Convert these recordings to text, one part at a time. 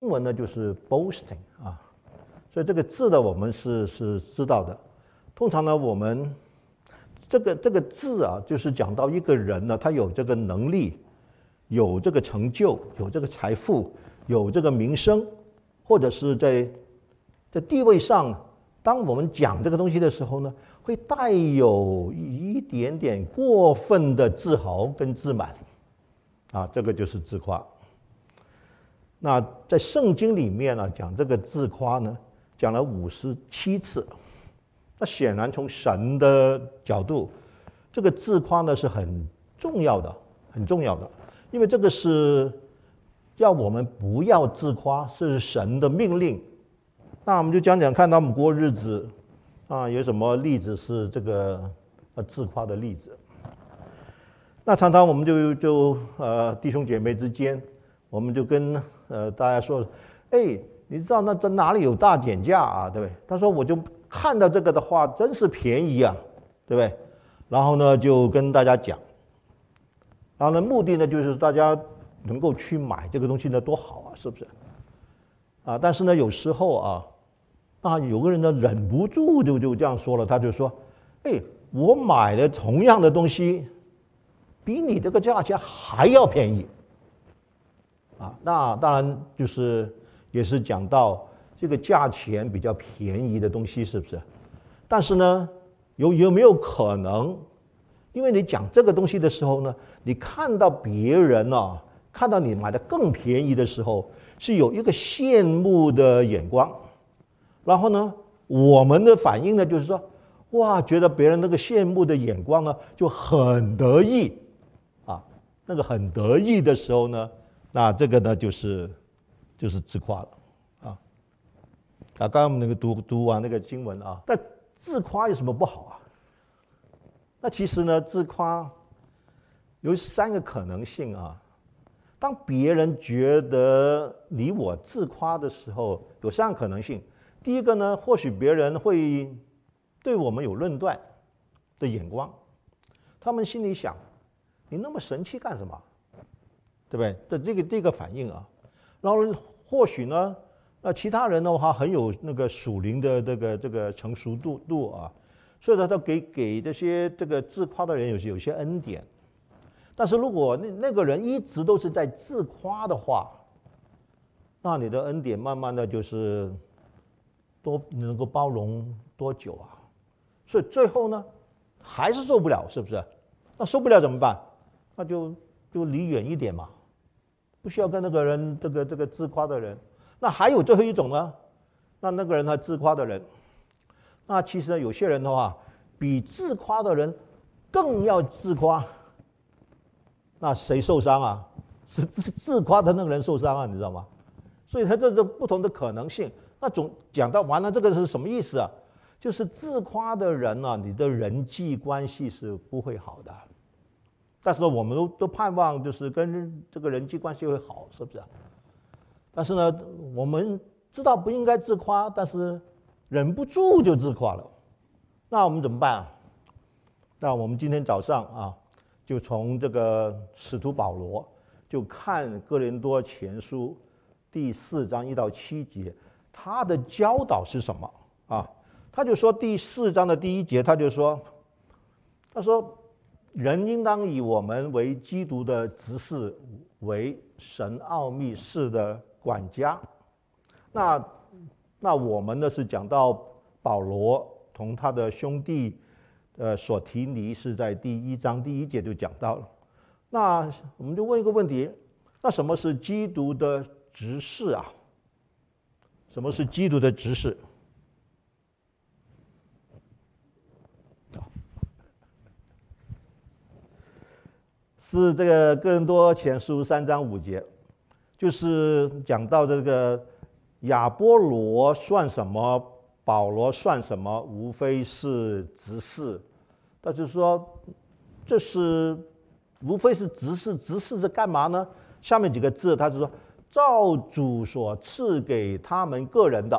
英文呢就是 boasting 啊，所以这个字呢我们是是知道的。通常呢我们这个这个字啊，就是讲到一个人呢，他有这个能力，有这个成就，有这个财富，有这个名声，或者是在在地位上，当我们讲这个东西的时候呢，会带有一点点过分的自豪跟自满，啊，这个就是自夸。那在圣经里面呢，讲这个自夸呢，讲了五十七次。那显然从神的角度，这个自夸呢是很重要的，很重要的，因为这个是要我们不要自夸，是神的命令。那我们就讲讲看，他们过日子啊，有什么例子是这个呃自夸的例子？那常常我们就就呃弟兄姐妹之间，我们就跟。呃，大家说，哎，你知道那在哪里有大减价啊？对不对？他说，我就看到这个的话，真是便宜啊，对不对？然后呢，就跟大家讲，然后呢，目的呢就是大家能够去买这个东西呢，多好啊，是不是？啊，但是呢，有时候啊，啊，有个人呢忍不住就就这样说了，他就说，哎，我买的同样的东西，比你这个价钱还要便宜。啊，那当然就是也是讲到这个价钱比较便宜的东西，是不是？但是呢，有有没有可能，因为你讲这个东西的时候呢，你看到别人啊，看到你买的更便宜的时候，是有一个羡慕的眼光，然后呢，我们的反应呢就是说，哇，觉得别人那个羡慕的眼光呢就很得意，啊，那个很得意的时候呢。那这个呢，就是就是自夸了啊！啊，刚刚我们那个读读完那个经文啊，但自夸有什么不好啊？那其实呢，自夸有三个可能性啊。当别人觉得你我自夸的时候，有三个可能性。第一个呢，或许别人会对我们有论断的眼光，他们心里想：你那么神气干什么？对不对？的这个这个反应啊，然后或许呢，那其他人的话很有那个属灵的这个这个成熟度度啊，所以他他给给这些这个自夸的人有些有些恩典。但是如果那那个人一直都是在自夸的话，那你的恩典慢慢的就是多能够包容多久啊？所以最后呢，还是受不了，是不是？那受不了怎么办？那就就离远一点嘛。不需要跟那个人这个这个自夸的人，那还有最后一种呢？那那个人他自夸的人，那其实有些人的话，比自夸的人更要自夸，那谁受伤啊？是自自夸的那个人受伤啊，你知道吗？所以他这是不同的可能性。那总讲到完了，这个是什么意思啊？就是自夸的人呢、啊，你的人际关系是不会好的。但是呢，我们都都盼望就是跟这个人际关系会好，是不是？但是呢，我们知道不应该自夸，但是忍不住就自夸了。那我们怎么办？啊？那我们今天早上啊，就从这个使徒保罗就看哥林多前书第四章一到七节，他的教导是什么啊？他就说第四章的第一节，他就说，他说。人应当以我们为基督的执事，为神奥秘事的管家。那那我们呢是讲到保罗同他的兄弟，呃，所提尼是在第一章第一节就讲到了。那我们就问一个问题：那什么是基督的执事啊？什么是基督的执事？是这个哥林多前书三章五节，就是讲到这个亚波罗算什么，保罗算什么，无非是执事。他就说，这是无非是执事，执事是干嘛呢？下面几个字，他就说，照主所赐给他们个人的，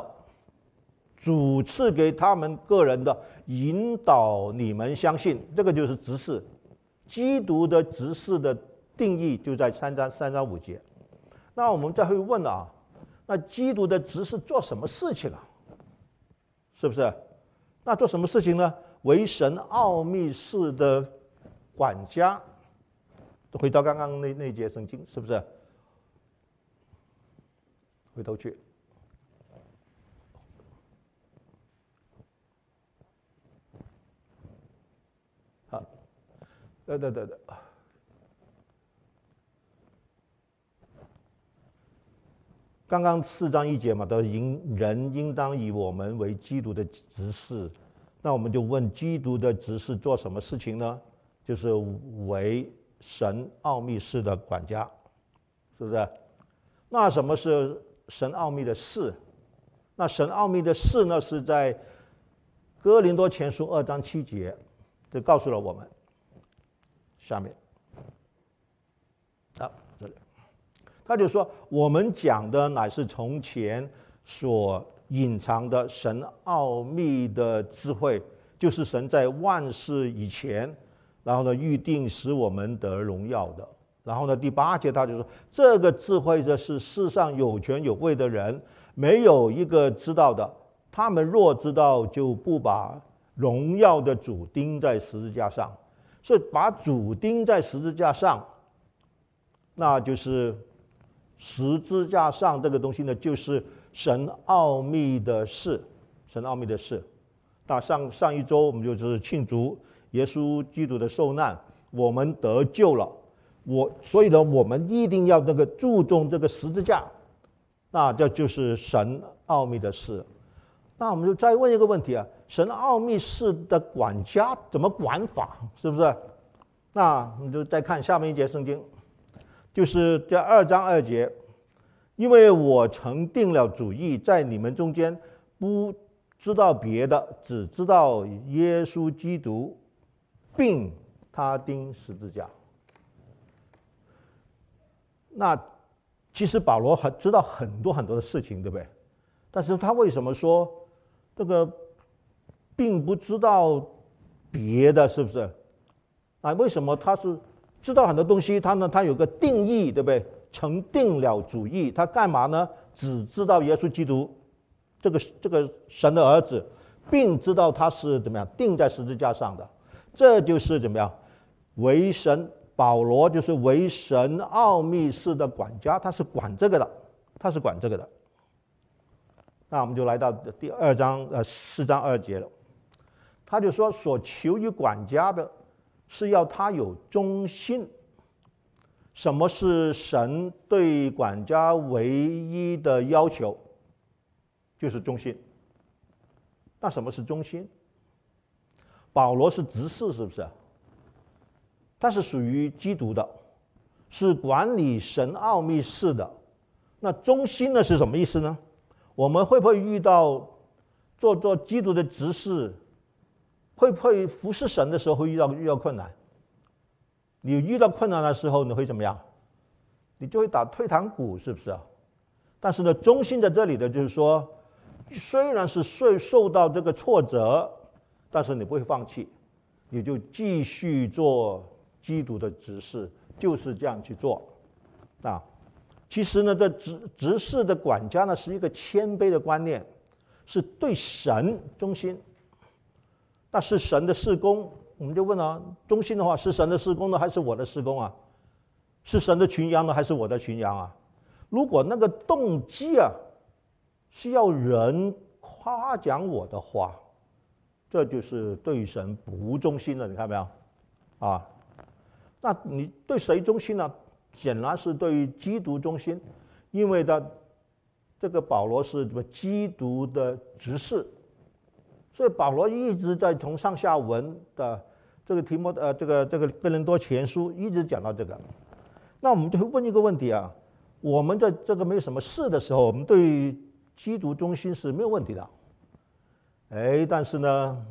主赐给他们个人的，引导你们相信，这个就是执事。基督的执事的定义就在三章三章五节。那我们再会问啊，那基督的职事做什么事情啊？是不是？那做什么事情呢？为神奥秘事的管家。回到刚刚那那节圣经，是不是？回头去。好，对对对对。刚刚四章一节嘛，都应人应当以我们为基督的执事，那我们就问基督的执事做什么事情呢？就是为神奥秘事的管家，是不是？那什么是神奥秘的事？那神奥秘的事呢？是在哥林多前书二章七节就告诉了我们。下面。啊，这里他就说：“我们讲的乃是从前所隐藏的神奥秘的智慧，就是神在万事以前，然后呢预定使我们得荣耀的。然后呢第八节他就说：这个智慧这是世上有权有位的人没有一个知道的。他们若知道，就不把荣耀的主钉在十字架上。所以把主钉在十字架上，那就是。”十字架上这个东西呢，就是神奥秘的事，神奥秘的事。那上上一周我们就是庆祝耶稣基督的受难，我们得救了。我所以呢，我们一定要那个注重这个十字架，那这就是神奥秘的事。那我们就再问一个问题啊：神奥秘事的管家怎么管法？是不是？那我们就再看下面一节圣经。就是这二章二节，因为我曾定了主意，在你们中间不知道别的，只知道耶稣基督，并他钉十字架。那其实保罗还知道很多很多的事情，对不对？但是他为什么说这个并不知道别的，是不是？啊，为什么他是？知道很多东西，他呢，他有个定义，对不对？成定了主义，他干嘛呢？只知道耶稣基督，这个这个神的儿子，并知道他是怎么样钉在十字架上的，这就是怎么样？为神保罗就是为神奥秘式的管家，他是管这个的，他是管这个的。那我们就来到第二章呃四章二节了，他就说所求于管家的。是要他有忠心。什么是神对管家唯一的要求？就是忠心。那什么是忠心？保罗是执事，是不是？他是属于基督的，是管理神奥秘事的。那忠心呢是什么意思呢？我们会不会遇到做做基督的执事？会不会服侍神的时候会遇到遇到困难？你遇到困难的时候，你会怎么样？你就会打退堂鼓，是不是啊？但是呢，忠心在这里的就是说，虽然是受受到这个挫折，但是你不会放弃，你就继续做基督的执事，就是这样去做啊。其实呢，这执执事的管家呢，是一个谦卑的观念，是对神忠心。那是神的事工，我们就问啊，忠心的话是神的事工呢，还是我的事工啊？是神的群羊呢，还是我的群羊啊？如果那个动机啊是要人夸奖我的话，这就是对神不忠心了。你看没有？啊，那你对谁忠心呢？显然是对于基督忠心，因为他这个保罗是什么基督的执事。所以保罗一直在从上下文的这个题目，呃，这个这个哥林多前书一直讲到这个。那我们就会问一个问题啊：我们在这个没有什么事的时候，我们对基督中心是没有问题的。哎，但是呢，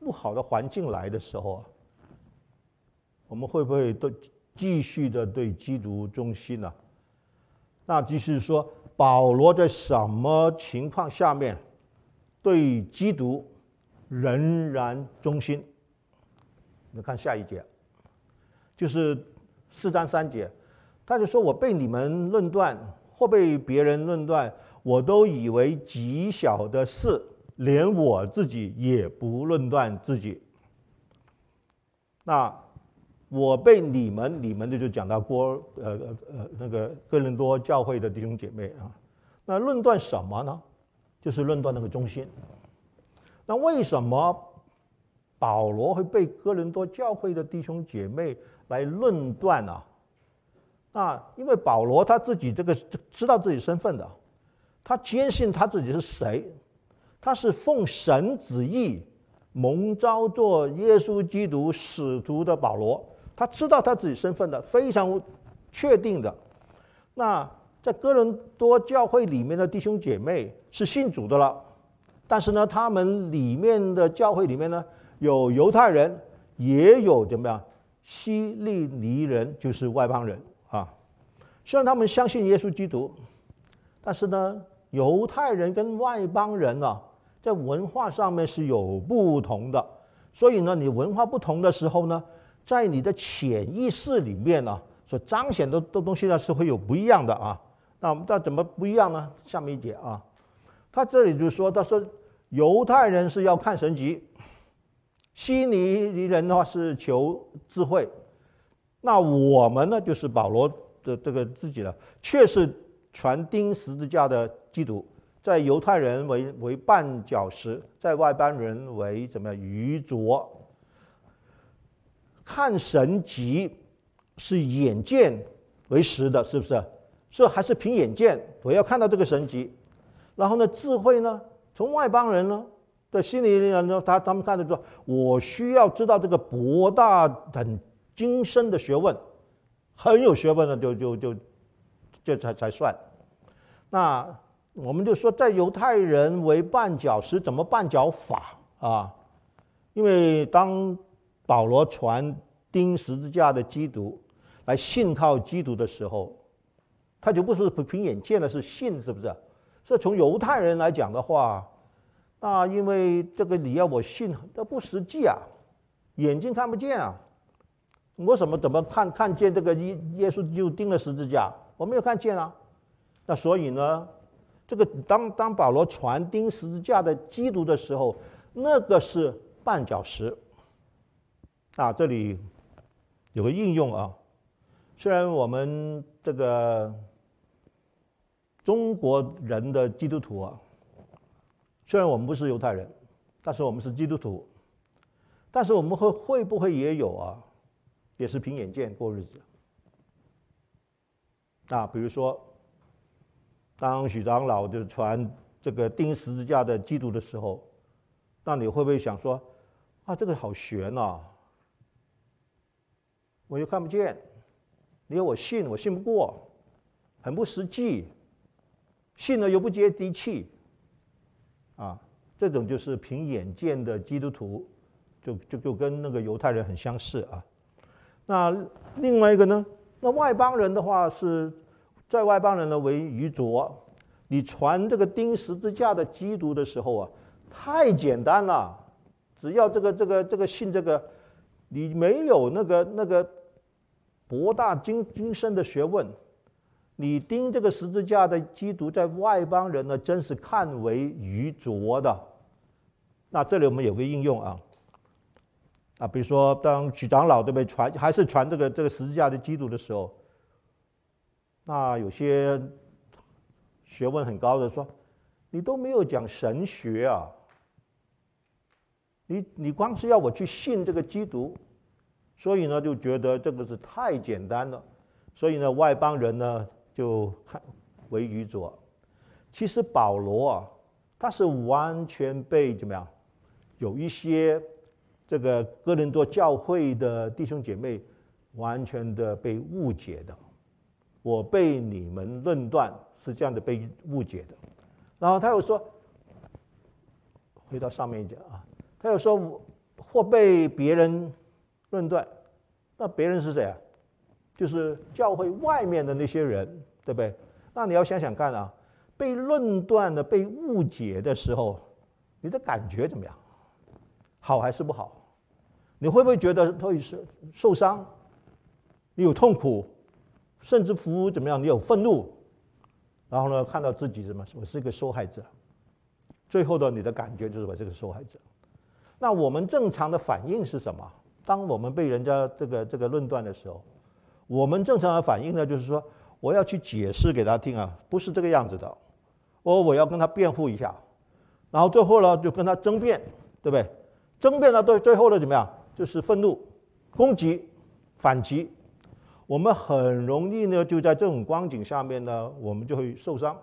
不好的环境来的时候，我们会不会都继续的对基督中心呢？那就是说，保罗在什么情况下面？对基督仍然忠心。你看下一节，就是四章三节，他就说：“我被你们论断，或被别人论断，我都以为极小的事，连我自己也不论断自己。那我被你们，你们这就讲到过呃呃呃那个哥伦多教会的弟兄姐妹啊，那论断什么呢？就是论断那个中心。那为什么保罗会被哥伦多教会的弟兄姐妹来论断呢？那因为保罗他自己这个知道自己身份的，他坚信他自己是谁，他是奉神旨意蒙召做耶稣基督使徒的保罗，他知道他自己身份的，非常确定的。那在哥伦多教会里面的弟兄姐妹是信主的了，但是呢，他们里面的教会里面呢，有犹太人，也有怎么样希利尼人，就是外邦人啊。虽然他们相信耶稣基督，但是呢，犹太人跟外邦人啊，在文化上面是有不同的。所以呢，你文化不同的时候呢，在你的潜意识里面呢，所彰显的的东西呢，是会有不一样的啊。那我们那怎么不一样呢？下面一节啊，他这里就说，他说犹太人是要看神迹，希尼尼人的话是求智慧，那我们呢，就是保罗。的这个自己了，却是传钉十字架的基督，在犹太人为为绊脚石，在外邦人为怎么样愚拙？看神迹是眼见为实的，是不是？所以还是凭眼见，我要看到这个神迹。然后呢，智慧呢，从外邦人呢的心理里人呢，他他们看得出，我需要知道这个博大很精深的学问。很有学问的，就就就这才才算。那我们就说，在犹太人为绊脚石，怎么绊脚法啊？因为当保罗传钉十字架的基督来信靠基督的时候，他就不是凭眼见的，是信，是不是？所以从犹太人来讲的话，那因为这个你要我信，那不实际啊，眼睛看不见啊。我怎么怎么看看见这个耶耶稣就钉了十字架？我没有看见啊。那所以呢，这个当当保罗传钉十字架的基督的时候，那个是绊脚石。啊，这里有个应用啊。虽然我们这个中国人的基督徒啊，虽然我们不是犹太人，但是我们是基督徒，但是我们会会不会也有啊？也是凭眼见过日子啊，比如说，当许长老就传这个钉十字架的基督的时候，那你会不会想说，啊，这个好玄啊，我又看不见，你要我信，我信不过，很不实际，信了又不接地气，啊，这种就是凭眼见的基督徒，就就就跟那个犹太人很相似啊。那另外一个呢？那外邦人的话是在外邦人呢为愚拙。你传这个钉十字架的基督的时候啊，太简单了，只要这个这个这个信这个，你没有那个那个博大精精深的学问，你钉这个十字架的基督在外邦人呢，真是看为愚拙的。那这里我们有个应用啊。啊，比如说，当许长老对不对传，还是传这个这个十字架的基督的时候，那有些学问很高的说，你都没有讲神学啊，你你光是要我去信这个基督，所以呢就觉得这个是太简单了，所以呢外邦人呢就看为愚拙。其实保罗啊，他是完全被怎么样，有一些。这个哥林多教会的弟兄姐妹完全的被误解的，我被你们论断是这样的被误解的。然后他又说，回到上面一点啊，他又说或被别人论断，那别人是谁啊？就是教会外面的那些人，对不对？那你要想想看啊，被论断的、被误解的时候，你的感觉怎么样？好还是不好？你会不会觉得会受受伤？你有痛苦，甚至乎怎么样？你有愤怒，然后呢，看到自己什么，我是一个受害者。最后的你的感觉就是我这个受害者。那我们正常的反应是什么？当我们被人家这个这个论断的时候，我们正常的反应呢，就是说我要去解释给他听啊，不是这个样子的。我我要跟他辩护一下，然后最后呢就跟他争辩，对不对？争辩到最最后的怎么样？就是愤怒、攻击、反击。我们很容易呢，就在这种光景下面呢，我们就会受伤。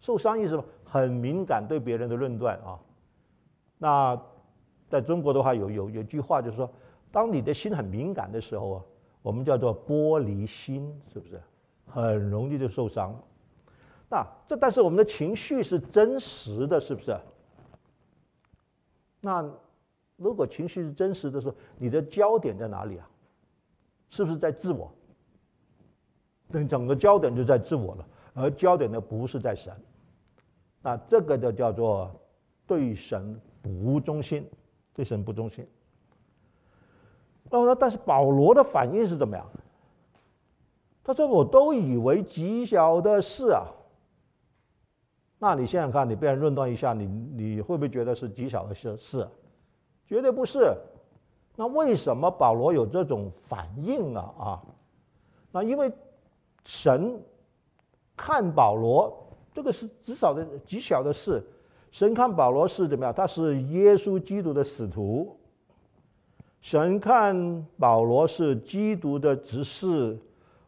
受伤意思什么？很敏感对别人的论断啊。那在中国的话，有有有句话就是说，当你的心很敏感的时候啊，我们叫做玻璃心，是不是？很容易就受伤。那这但是我们的情绪是真实的，是不是？那如果情绪是真实的时候，你的焦点在哪里啊？是不是在自我？那整个焦点就在自我了，而焦点呢不是在神。那这个就叫做对神不忠心，对神不忠心。那么，但是保罗的反应是怎么样？他说：“我都以为极小的事啊。”那你想想看，你被人论断一下，你你会不会觉得是极小的事？是，绝对不是。那为什么保罗有这种反应啊？啊，那因为神看保罗，这个是极小的极小的事。神看保罗是怎么样？他是耶稣基督的使徒。神看保罗是基督的执事，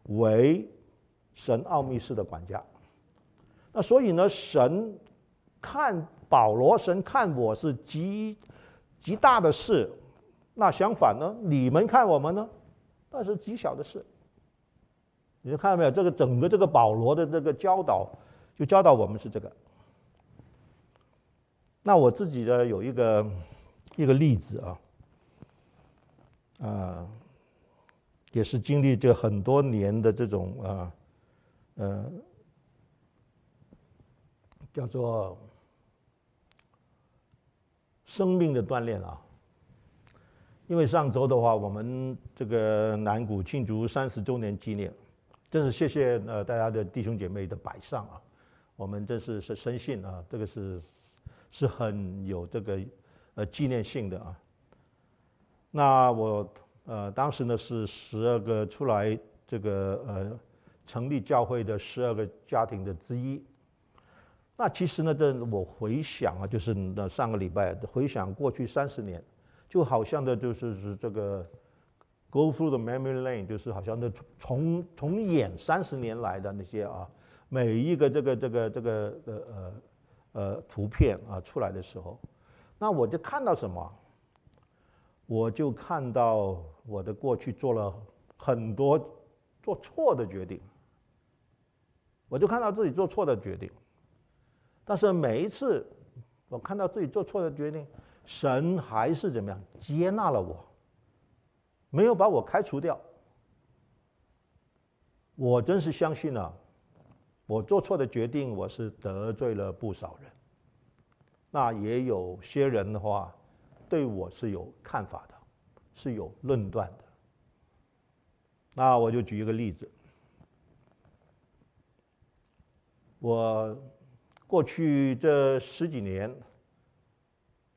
为神奥秘事的管家。那所以呢，神看保罗，神看我是极极大的事。那相反呢，你们看我们呢，那是极小的事。你看到没有？这个整个这个保罗的这个教导，就教导我们是这个。那我自己的有一个一个例子啊，啊、也是经历这很多年的这种啊，呃。叫做生命的锻炼啊，因为上周的话，我们这个南谷庆祝三十周年纪念，真是谢谢呃大家的弟兄姐妹的摆上啊，我们真是深深信啊，这个是是很有这个呃纪念性的啊。那我呃当时呢是十二个出来这个呃成立教会的十二个家庭的之一。那其实呢，这我回想啊，就是那上个礼拜回想过去三十年，就好像的，就是是这个 go through the memory lane，就是好像的重重演三十年来的那些啊，每一个这个这个这个呃呃呃图片啊出来的时候，那我就看到什么？我就看到我的过去做了很多做错的决定，我就看到自己做错的决定。但是每一次我看到自己做错的决定，神还是怎么样接纳了我，没有把我开除掉。我真是相信啊，我做错的决定，我是得罪了不少人。那也有些人的话，对我是有看法的，是有论断的。那我就举一个例子，我。过去这十几年，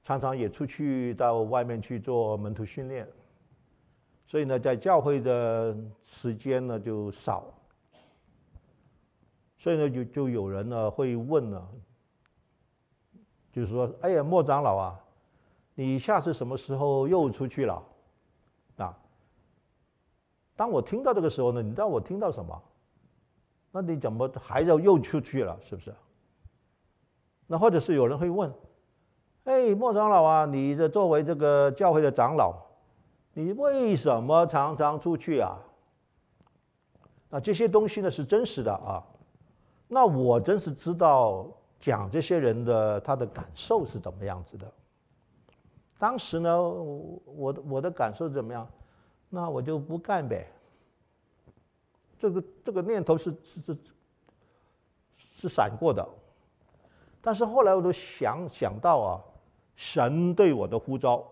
常常也出去到外面去做门徒训练，所以呢，在教会的时间呢就少，所以呢，就就有人呢会问呢，就是说，哎呀，莫长老啊，你下次什么时候又出去了？啊，当我听到这个时候呢，你知道我听到什么？那你怎么还要又出去了？是不是？那或者是有人会问：“哎，莫长老啊，你这作为这个教会的长老，你为什么常常出去啊？”那这些东西呢是真实的啊。那我真是知道讲这些人的他的感受是怎么样子的。当时呢，我我的感受怎么样？那我就不干呗。这个这个念头是是是是闪过的。但是后来我都想想到啊，神对我的呼召，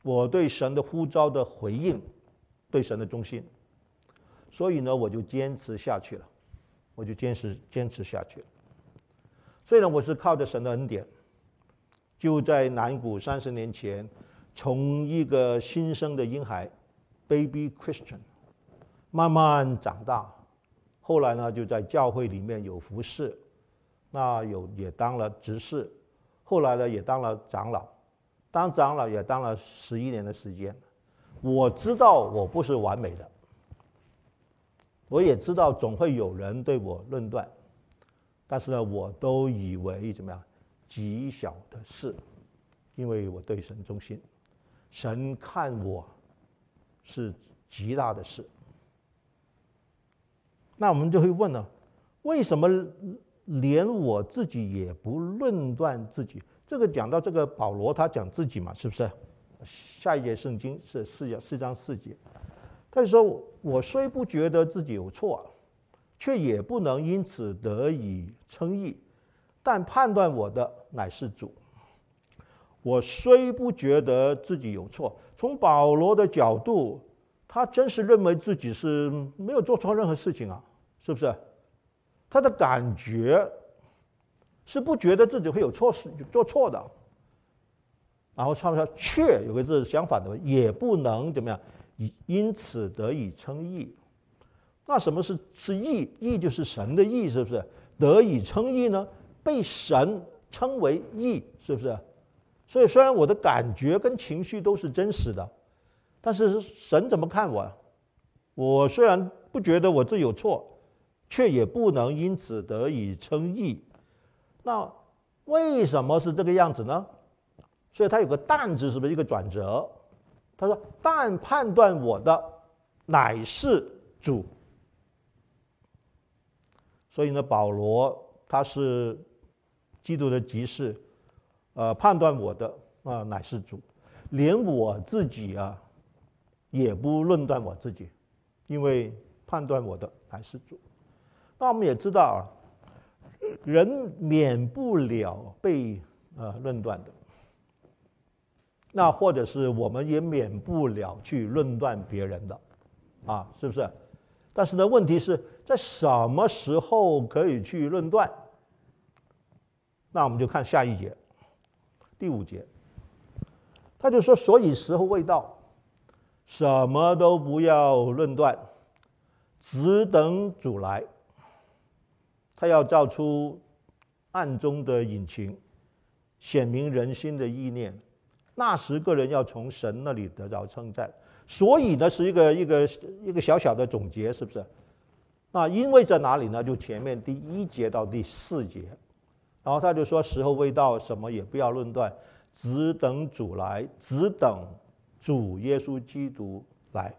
我对神的呼召的回应，对神的忠心，所以呢，我就坚持下去了。我就坚持坚持下去。了。所以呢我是靠着神的恩典，就在南谷三十年前，从一个新生的婴孩 （baby Christian） 慢慢长大，后来呢就在教会里面有服侍，那有也当了执事，后来呢也当了长老，当长老也当了十一年的时间。我知道我不是完美的，我也知道总会有人对我论断，但是呢，我都以为怎么样，极小的事，因为我对神忠心，神看我是极大的事。那我们就会问了，为什么连我自己也不论断自己？这个讲到这个保罗，他讲自己嘛，是不是？下一节圣经是四章四章四节，他就说：“我虽不觉得自己有错，却也不能因此得以称义，但判断我的乃是主。我虽不觉得自己有错，从保罗的角度，他真是认为自己是没有做错任何事情啊，是不是？他的感觉是不觉得自己会有错事做错的。”然后唱说却有个字相反的，也不能怎么样，以因此得以称义。那什么是是义？义就是神的义，是不是？得以称义呢？被神称为义，是不是？所以虽然我的感觉跟情绪都是真实的，但是神怎么看我？我虽然不觉得我自己有错，却也不能因此得以称义。那为什么是这个样子呢？所以他有个但字，是不是一个转折？他说：“但判断我的乃是主。”所以呢，保罗他是基督的执事，呃，判断我的啊、呃、乃是主，连我自己啊也不论断我自己，因为判断我的乃是主。那我们也知道啊，人免不了被呃论断的。那或者是我们也免不了去论断别人的，啊，是不是？但是呢，问题是在什么时候可以去论断？那我们就看下一节，第五节，他就说：“所以时候未到，什么都不要论断，只等主来。他要造出暗中的隐情，显明人心的意念。”那时，个人要从神那里得着称赞，所以呢，是一个一个一个小小的总结，是不是？那因为在哪里呢？就前面第一节到第四节，然后他就说：时候未到，什么也不要论断，只等主来，只等主耶稣基督来。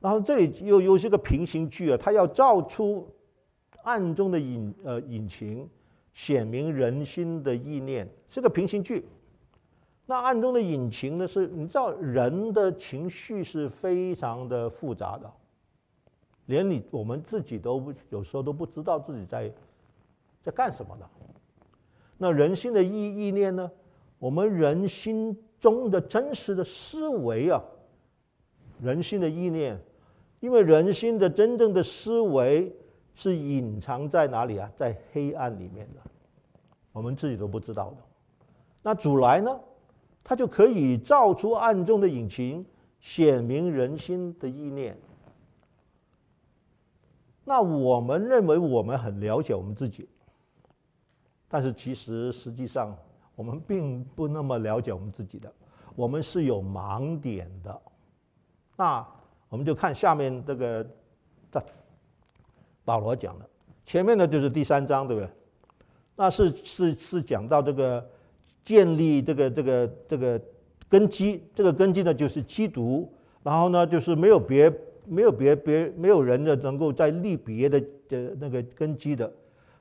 然后这里又又是个平行句啊，他要照出暗中的隐呃隐情，显明人心的意念，是个平行句。那暗中的隐情呢？是你知道人的情绪是非常的复杂的，连你我们自己都不有时候都不知道自己在在干什么的。那人心的意意念呢？我们人心中的真实的思维啊，人心的意念，因为人心的真正的思维是隐藏在哪里啊？在黑暗里面的，我们自己都不知道的。那主来呢？他就可以照出暗中的隐情，显明人心的意念。那我们认为我们很了解我们自己，但是其实实际上我们并不那么了解我们自己的，我们是有盲点的。那我们就看下面这个，这保罗讲的，前面呢就是第三章，对不对？那是是是讲到这个。建立这个这个这个根基，这个根基呢就是基督，然后呢就是没有别没有别别没有人的能够再立别的的那个根基的。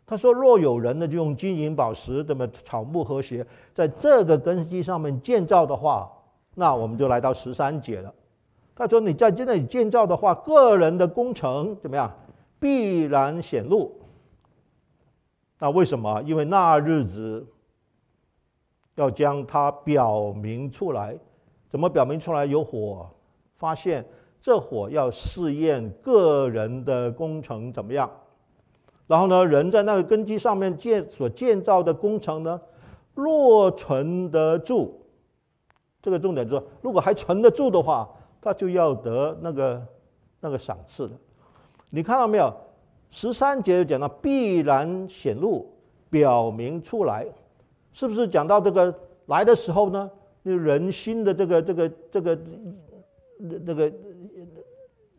他说：若有人呢就用金银宝石，这么草木和谐，在这个根基上面建造的话，那我们就来到十三节了。他说：你在这里建造的话，个人的工程怎么样？必然显露。那为什么？因为那日子。要将它表明出来，怎么表明出来？有火发现，这火要试验个人的工程怎么样。然后呢，人在那个根基上面建所建造的工程呢，若存得住，这个重点就是说，如果还存得住的话，他就要得那个那个赏赐的。你看到没有？十三节就讲到必然显露，表明出来，是不是讲到这个来的时候呢？那人心的这个这个这个那那个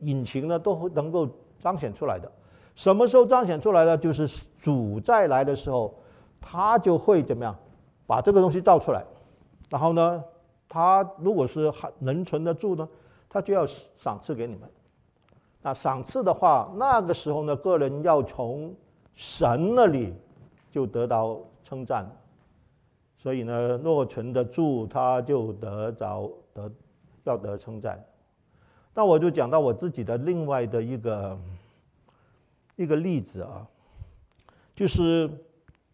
隐情呢，都能够彰显出来的。什么时候彰显出来呢？就是主再来的时候，他就会怎么样，把这个东西造出来。然后呢，他如果是还能存得住呢，他就要赏赐给你们。那赏赐的话，那个时候呢，个人要从神那里就得到称赞。所以呢，若存得住，他就得着得要得称赞。那我就讲到我自己的另外的一个。一个例子啊，就是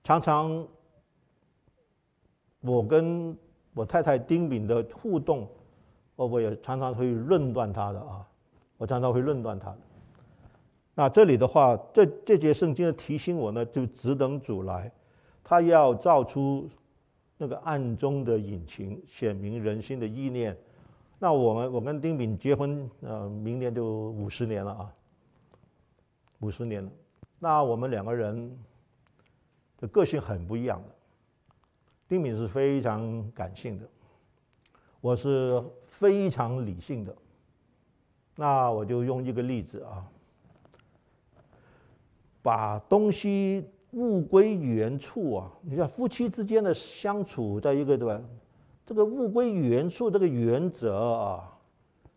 常常我跟我太太丁敏的互动，我我也常常会论断她的啊，我常常会论断她的。那这里的话，这这节圣经的提醒我呢，就只等主来，他要造出那个暗中的隐情，显明人心的意念。那我们我跟丁敏结婚，呃，明年就五十年了啊。五十年了，那我们两个人的个性很不一样的。丁敏是非常感性的，我是非常理性的。那我就用一个例子啊，把东西物归原处啊。你看夫妻之间的相处，在一个对吧？这个物归原处这个原则啊，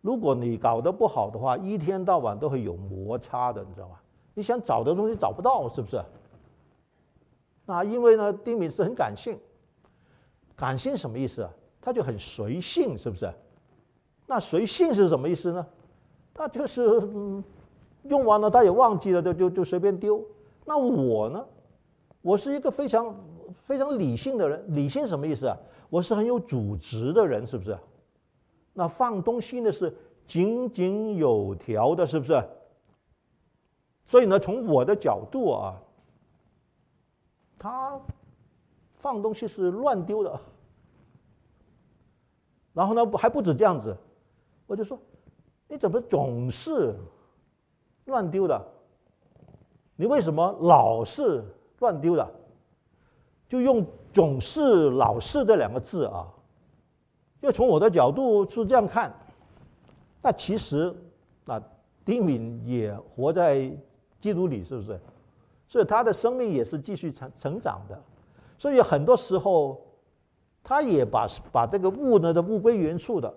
如果你搞得不好的话，一天到晚都会有摩擦的，你知道吗？你想找的东西找不到，是不是？那因为呢，丁敏是很感性，感性什么意思啊？他就很随性，是不是？那随性是什么意思呢？他就是嗯，用完了他也忘记了，就就就随便丢。那我呢？我是一个非常非常理性的人，理性什么意思啊？我是很有组织的人，是不是？那放东西呢是井井有条的，是不是？所以呢，从我的角度啊，他放东西是乱丢的。然后呢，还不止这样子，我就说，你怎么总是乱丢的？你为什么老是乱丢的？就用“总是”“老是”这两个字啊，因为从我的角度是这样看，那其实那丁敏也活在。基督里是不是？所以他的生命也是继续成成长的，所以很多时候，他也把把这个物呢的物归原处的。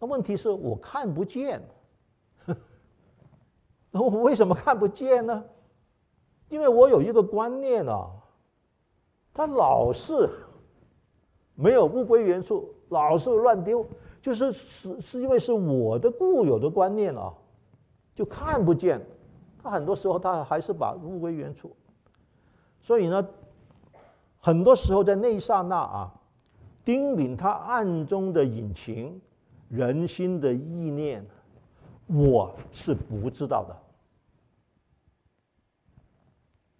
那问题是我看不见，那我为什么看不见呢？因为我有一个观念啊，他老是没有物归原处，老是乱丢，就是是是因为是我的固有的观念啊，就看不见。他很多时候他还是把物归原处，所以呢，很多时候在那一刹那啊，丁敏他暗中的隐情，人心的意念，我是不知道的。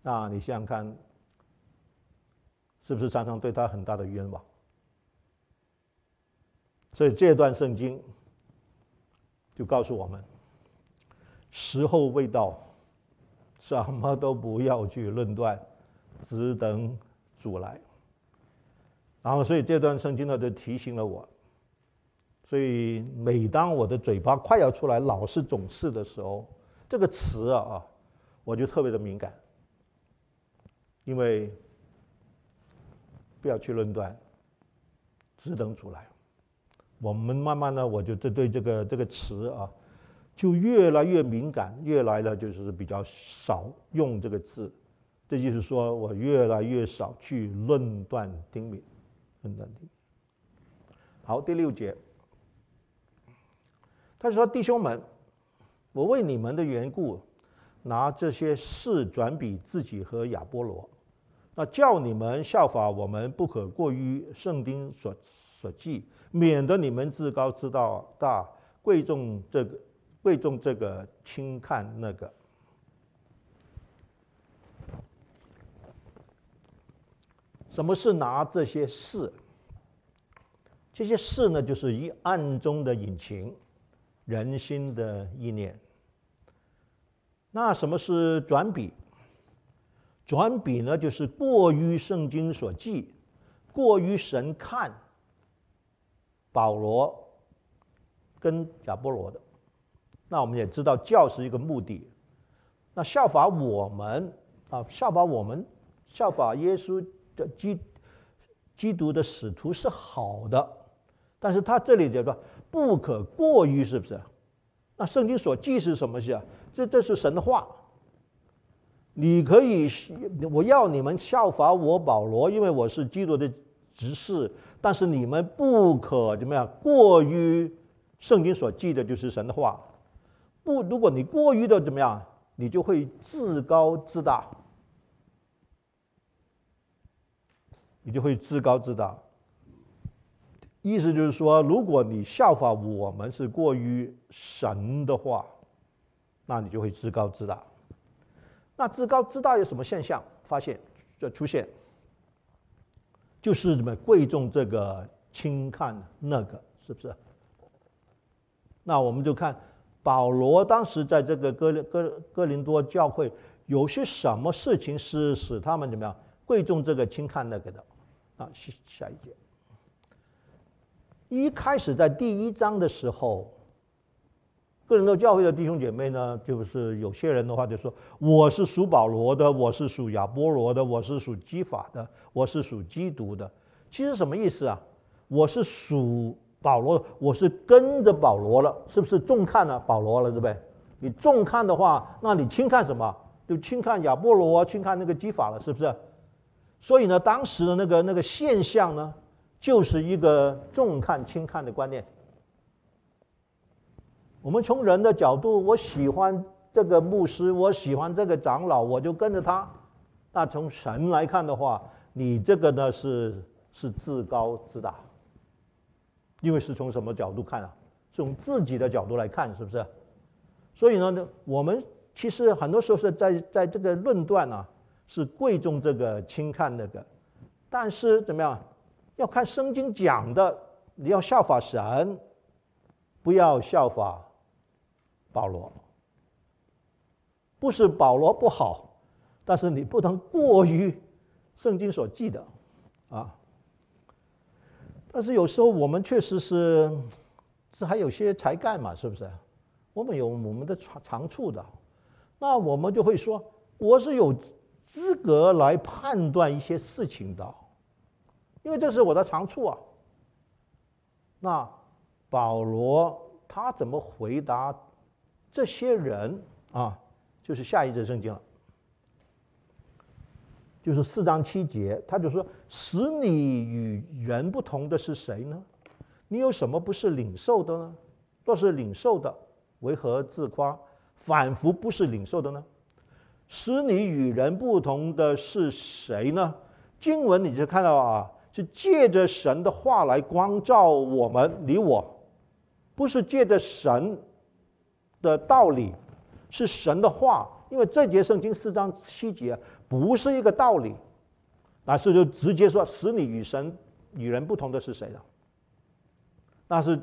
那你想想看，是不是常常对他很大的冤枉？所以这段圣经就告诉我们，时候未到。什么都不要去论断，只等主来。然后，所以这段圣经呢，就提醒了我。所以，每当我的嘴巴快要出来“老是总是”的时候，这个词啊啊，我就特别的敏感，因为不要去论断，只等主来。我们慢慢的，我就对对这个这个词啊。就越来越敏感，越来的就是比较少用这个字，这就是说我越来越少去论断丁敏，论断丁敏。好，第六节，他说：“弟兄们，我为你们的缘故，拿这些事转比自己和亚波罗，那叫你们效法我们，不可过于圣经所所记，免得你们自高自大，贵重这个。”贵重这个，轻看那个。什么是拿这些事？这些事呢，就是一暗中的隐情，人心的意念。那什么是转笔？转笔呢，就是过于圣经所记，过于神看保罗跟亚波罗的。那我们也知道，教是一个目的。那效法我们啊，效法我们，效法耶稣的基基督的使徒是好的。但是他这里就说不可过于，是不是？那圣经所记是什么事啊？这这是神的话。你可以，我要你们效法我保罗，因为我是基督的执事。但是你们不可怎么样过于圣经所记的，就是神的话。不，如果你过于的怎么样，你就会自高自大，你就会自高自大。意思就是说，如果你效法我们是过于神的话，那你就会自高自大。那自高自大有什么现象？发现这出现，就是什么贵重这个，轻看那个，是不是？那我们就看保罗当时在这个哥哥哥林多教会，有些什么事情是使他们怎么样贵重这个，轻看那个的？啊，下下一节。一开始在第一章的时候，哥林多教会的弟兄姐妹呢，就是有些人的话就说：“我是属保罗的，我是属亚波罗的，我是属基法的，我是属基督的。”其实什么意思啊？我是属保罗，我是跟着保罗了，是不是重看了保罗了，对不对？你重看的话，那你轻看什么？就轻看亚波罗，轻看那个基法了，是不是？所以呢，当时的那个那个现象呢？就是一个重看轻看的观念。我们从人的角度，我喜欢这个牧师，我喜欢这个长老，我就跟着他。那从神来看的话，你这个呢是是自高自大，因为是从什么角度看啊？是从自己的角度来看，是不是？所以呢，我们其实很多时候是在在这个论断啊，是贵重这个轻看那个，但是怎么样？要看圣经讲的，你要效法神，不要效法保罗。不是保罗不好，但是你不能过于圣经所记的。但是有时候我们确实是，这还有些才干嘛，是不是？我们有我们的长长处的，那我们就会说，我是有资格来判断一些事情的。因为这是我的长处啊。那保罗他怎么回答这些人啊？就是下一节圣经了，就是四章七节，他就说：“使你与人不同的是谁呢？你有什么不是领受的呢？若是领受的，为何自夸？仿佛不是领受的呢？使你与人不同的是谁呢？经文你就看到啊。”是借着神的话来光照我们，你我，不是借着神的道理，是神的话。因为这节圣经四章七节不是一个道理，那是就直接说使你与神与人不同的是谁了？那是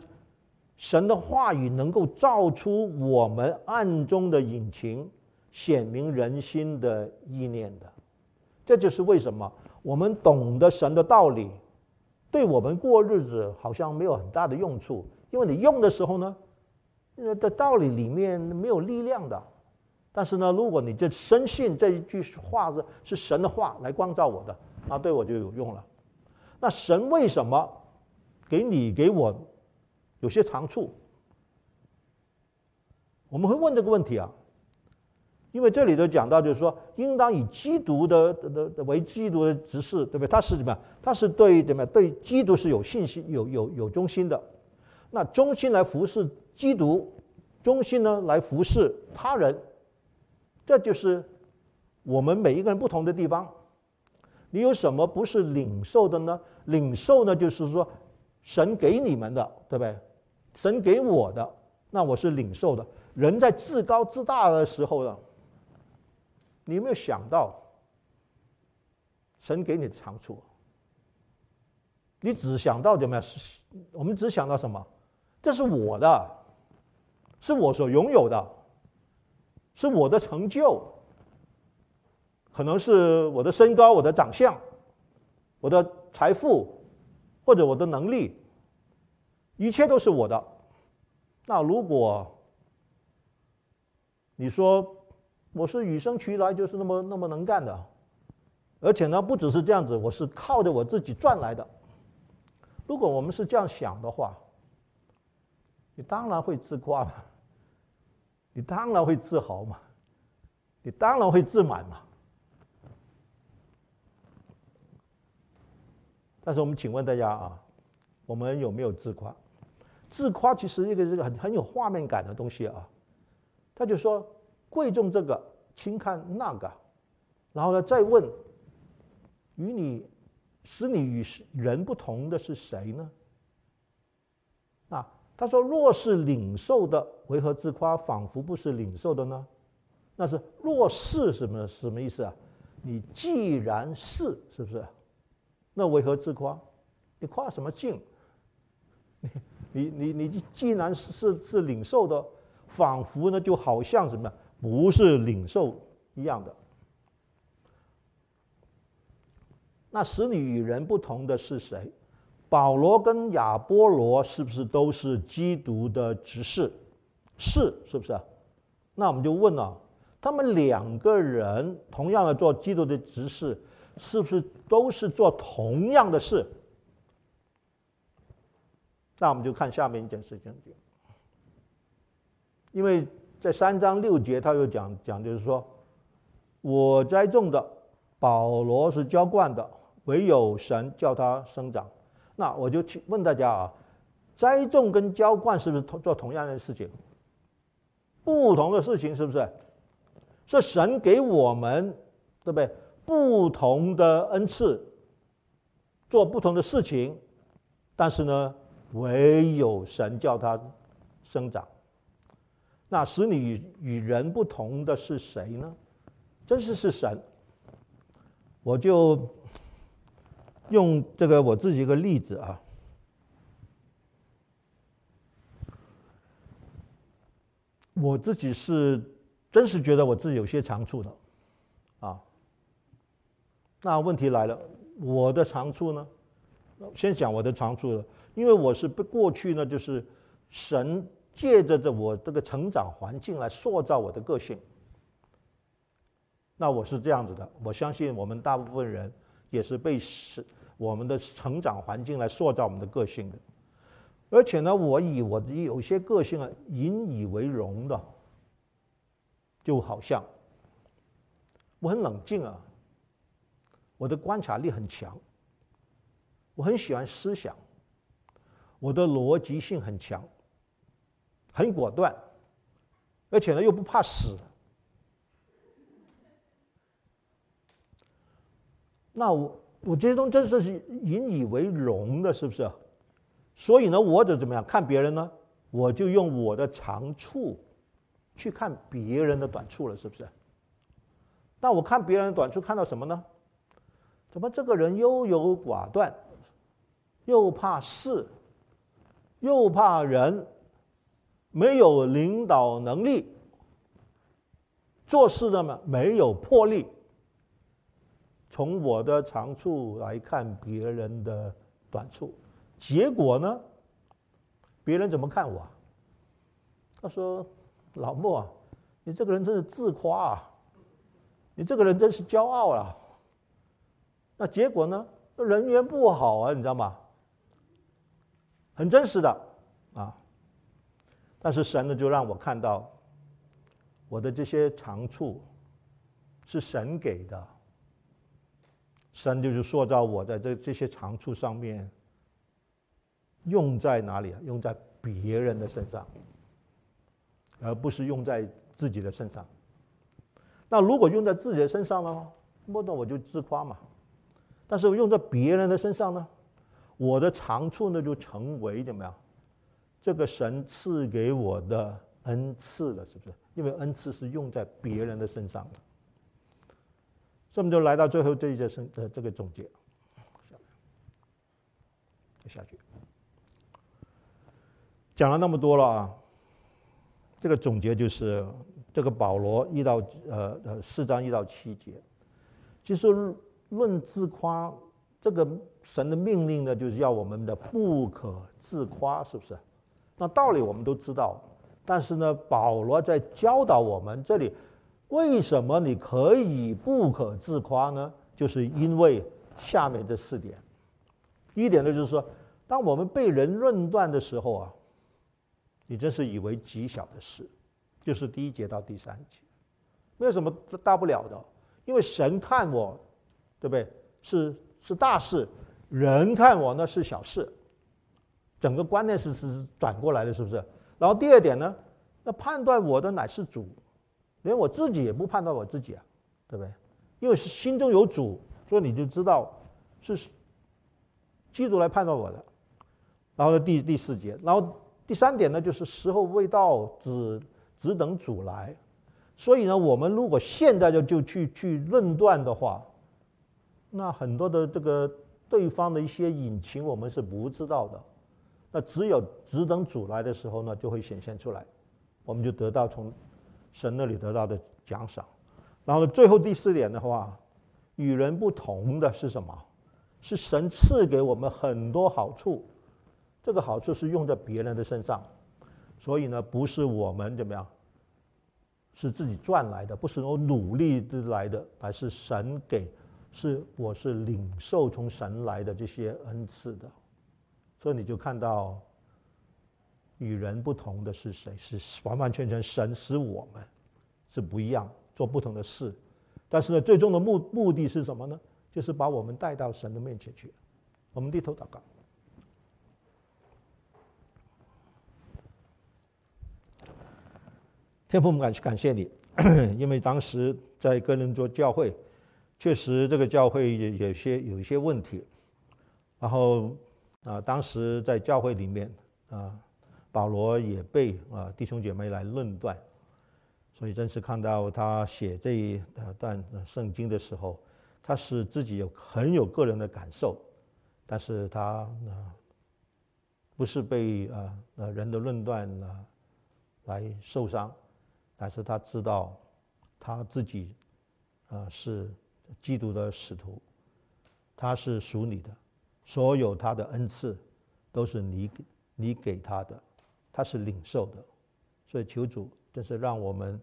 神的话语能够照出我们暗中的隐情，显明人心的意念的。这就是为什么。我们懂得神的道理，对我们过日子好像没有很大的用处，因为你用的时候呢，那的道理里面没有力量的。但是呢，如果你就深信这一句话是是神的话来光照我的，那对我就有用了。那神为什么给你给我有些长处？我们会问这个问题啊。因为这里头讲到，就是说，应当以基督的的的为基督的执事，对不对？他是怎么样？他是对怎么样？对基督是有信心、有有有忠心的。那忠心来服侍基督，忠心呢来服侍他人，这就是我们每一个人不同的地方。你有什么不是领受的呢？领受呢，就是说神给你们的，对不对？神给我的，那我是领受的。人在自高自大的时候呢，你有没有想到神给你的长处？你只想到怎么样？我们只想到什么？这是我的，是我所拥有的，是我的成就，可能是我的身高、我的长相、我的财富，或者我的能力，一切都是我的。那如果你说我是与生俱来就是那么那么能干的，而且呢，不只是这样子，我是靠着我自己赚来的。如果我们是这样想的话，你当然会自夸嘛，你当然会自豪嘛，你当然会自满嘛。但是我们请问大家啊，我们有没有自夸？自夸其实一个这个很很有画面感的东西啊。他就说贵重这个，轻看那个，然后呢再问，与你使你与人不同的是谁呢？他说若是领受的，为何自夸？仿佛不是领受的呢？那是若是什么什么意思啊？你既然是，是不是？那为何自夸？你夸什么劲？你？你你你既然是是领受的，仿佛呢就好像什么不是领受一样的。那使你与人不同的是谁？保罗跟亚波罗是不是都是基督的执事？是，是不是？那我们就问了，他们两个人同样的做基督的执事，是不是都是做同样的事？那我们就看下面一件事情，因为在三章六节，他又讲讲，就是说，我栽种的，保罗是浇灌的，唯有神叫他生长。那我就去问大家啊，栽种跟浇灌是不是同做同样的事情？不同的事情是不是？是神给我们，对不对？不同的恩赐，做不同的事情，但是呢？唯有神叫他生长。那使你与人不同的是谁呢？真是是神。我就用这个我自己一个例子啊。我自己是真是觉得我自己有些长处的啊。那问题来了，我的长处呢？先讲我的长处了。因为我是被过去呢，就是神借着着我这个成长环境来塑造我的个性。那我是这样子的，我相信我们大部分人也是被是我们的成长环境来塑造我们的个性的。而且呢，我以我的有些个性啊引以为荣的，就好像我很冷静啊，我的观察力很强，我很喜欢思想。我的逻辑性很强，很果断，而且呢又不怕死。那我我这些东西真是引以为荣的，是不是？所以呢，我就怎么样看别人呢？我就用我的长处去看别人的短处了，是不是？那我看别人的短处看到什么呢？怎么这个人优柔寡断，又怕事？又怕人，没有领导能力，做事的嘛没有魄力。从我的长处来看别人的短处，结果呢？别人怎么看我？他说：“老莫啊，你这个人真是自夸啊，你这个人真是骄傲啊。”那结果呢？人缘不好啊，你知道吗？很真实的啊，但是神呢，就让我看到我的这些长处是神给的，神就是塑造我在这这些长处上面，用在哪里啊？用在别人的身上，而不是用在自己的身上。那如果用在自己的身上呢？那么我就自夸嘛。但是用在别人的身上呢？我的长处呢，就成为怎么样？这个神赐给我的恩赐了，是不是？因为恩赐是用在别人的身上的。所以我们就来到最后这一节生的这个总结，下下去，讲了那么多了啊，这个总结就是这个保罗一到呃呃四章一到七节，其实论自夸，这个神的命令呢，就是要我们的不可自夸，是不是？那道理我们都知道，但是呢，保罗在教导我们这里。为什么你可以不可自夸呢？就是因为下面这四点。第一点呢，就是说，当我们被人论断的时候啊，你真是以为极小的事，就是第一节到第三节，没有什么大不了的，因为神看我，对不对？是是大事，人看我呢是小事，整个观念是是转过来的，是不是？然后第二点呢，那判断我的乃是主。连我自己也不判断我自己啊，对不对？因为是心中有主，所以你就知道是基督来判断我的。然后，第第四节，然后第三点呢，就是时候未到，只只等主来。所以呢，我们如果现在就就去去论断的话，那很多的这个对方的一些隐情，我们是不知道的。那只有只等主来的时候呢，就会显现出来，我们就得到从。神那里得到的奖赏，然后，最后第四点的话，与人不同的是什么？是神赐给我们很多好处，这个好处是用在别人的身上，所以呢，不是我们怎么样，是自己赚来的，不是我努力得来的，而是神给，是我是领受从神来的这些恩赐的，所以你就看到。与人不同的是谁？是完完全全神使我们是不一样，做不同的事。但是呢，最终的目目的是什么呢？就是把我们带到神的面前去。我们低头祷告。天父，我们感感谢你，因为当时在哥林多教会，确实这个教会有有些有一些问题。然后啊，当时在教会里面啊。保罗也被啊弟兄姐妹来论断，所以真是看到他写这一段圣经的时候，他是自己有很有个人的感受，但是他啊不是被啊人的论断啊来受伤，但是他知道他自己啊是基督的使徒，他是属你的，所有他的恩赐都是你你给他的。他是领受的，所以求主真是让我们，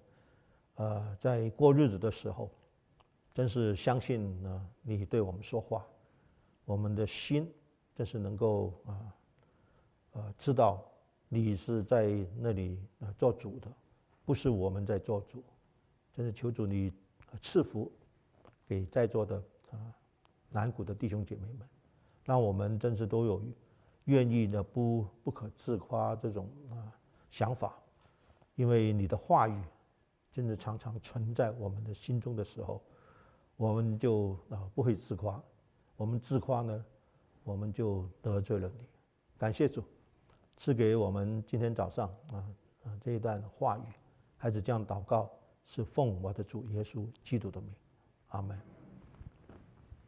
呃，在过日子的时候，真是相信呢，你对我们说话，我们的心真是能够啊，呃，知道你是在那里啊做主的，不是我们在做主，真是求主你赐福给在座的啊南谷的弟兄姐妹们，让我们真是都有。愿意的不不可自夸这种啊想法，因为你的话语真的常常存在我们的心中的时候，我们就啊不会自夸。我们自夸呢，我们就得罪了你。感谢主赐给我们今天早上啊啊这一段话语，孩子这样祷告，是奉我的主耶稣基督的名，阿门。